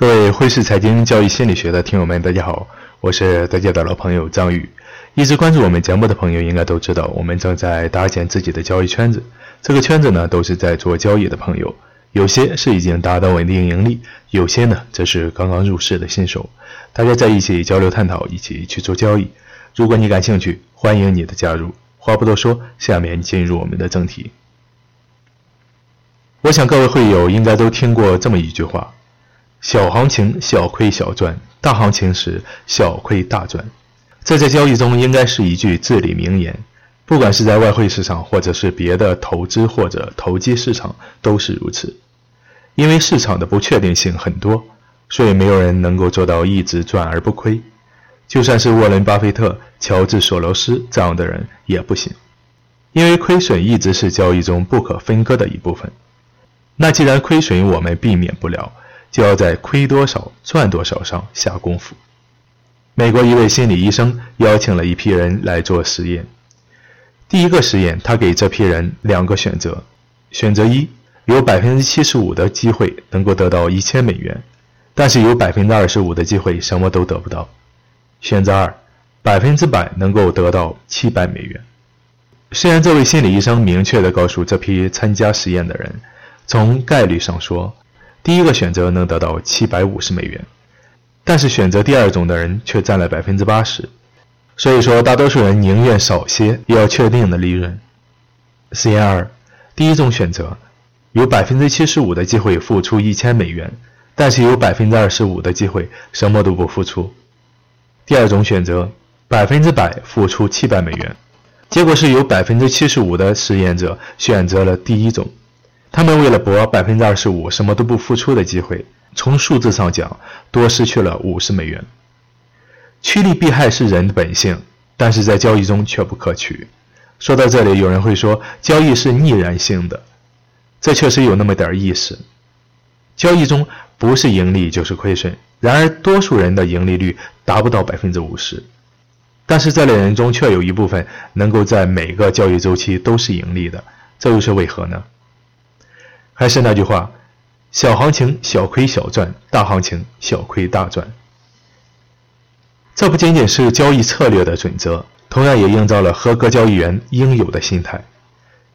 各位汇市财经交易心理学的听友们，大家好，我是大家的老朋友张宇。一直关注我们节目的朋友应该都知道，我们正在搭建自己的交易圈子。这个圈子呢，都是在做交易的朋友，有些是已经达到稳定盈利，有些呢则是刚刚入市的新手。大家在一起交流探讨，一起去做交易。如果你感兴趣，欢迎你的加入。话不多说，下面进入我们的正题。我想各位会友应该都听过这么一句话。小行情小亏小赚，大行情时小亏大赚，这在交易中应该是一句至理名言。不管是在外汇市场，或者是别的投资或者投机市场，都是如此。因为市场的不确定性很多，所以没有人能够做到一直赚而不亏。就算是沃伦·巴菲特、乔治·索罗斯这样的人也不行，因为亏损一直是交易中不可分割的一部分。那既然亏损我们避免不了，就要在亏多少赚多少上下功夫。美国一位心理医生邀请了一批人来做实验。第一个实验，他给这批人两个选择：选择一，有百分之七十五的机会能够得到一千美元，但是有百分之二十五的机会什么都得不到；选择二，百分之百能够得到七百美元。虽然这位心理医生明确地告诉这批参加实验的人，从概率上说，第一个选择能得到七百五十美元，但是选择第二种的人却占了百分之八十，所以说大多数人宁愿少些也要确定的利润。实验二，第一种选择，有百分之七十五的机会付出一千美元，但是有百分之二十五的机会什么都不付出。第二种选择，百分之百付出七百美元，结果是有百分之七十五的实验者选择了第一种。他们为了博百分之二十五什么都不付出的机会，从数字上讲，多失去了五十美元。趋利避害是人的本性，但是在交易中却不可取。说到这里，有人会说交易是逆然性的，这确实有那么点意思。交易中不是盈利就是亏损，然而多数人的盈利率达不到百分之五十，但是这类人中却有一部分能够在每个交易周期都是盈利的，这又是为何呢？还是那句话，小行情小亏小赚，大行情小亏大赚。这不仅仅是交易策略的准则，同样也映照了合格交易员应有的心态。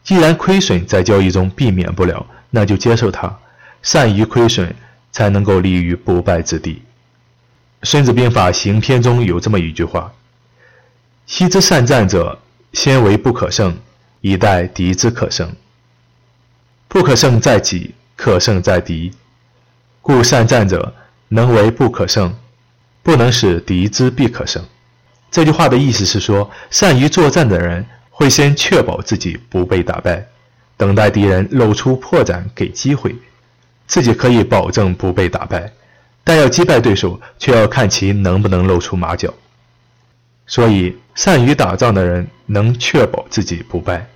既然亏损在交易中避免不了，那就接受它，善于亏损，才能够立于不败之地。《孙子兵法·行篇》中有这么一句话：“昔之善战者，先为不可胜，以待敌之可胜。”不可胜在己，可胜在敌。故善战者能为不可胜，不能使敌之必可胜。这句话的意思是说，善于作战的人会先确保自己不被打败，等待敌人露出破绽给机会，自己可以保证不被打败。但要击败对手，却要看其能不能露出马脚。所以，善于打仗的人能确保自己不败，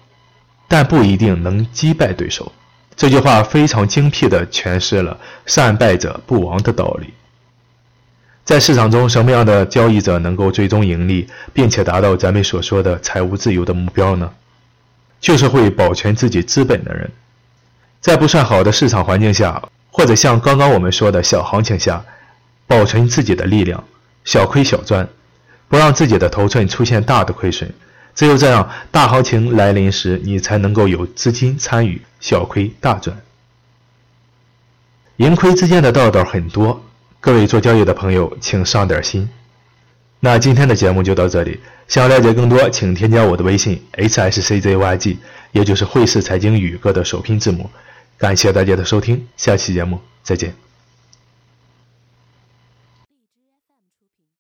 但不一定能击败对手。这句话非常精辟地诠释了“善败者不亡”的道理。在市场中，什么样的交易者能够最终盈利，并且达到咱们所说的财务自由的目标呢？就是会保全自己资本的人。在不算好的市场环境下，或者像刚刚我们说的小行情下，保存自己的力量，小亏小赚，不让自己的头寸出现大的亏损。只有这样，大行情来临时，你才能够有资金参与，小亏大赚。盈亏之间的道道很多，各位做交易的朋友，请上点心。那今天的节目就到这里，想了解更多，请添加我的微信 h s c z y g，也就是汇市财经宇哥的首拼字母。感谢大家的收听，下期节目再见。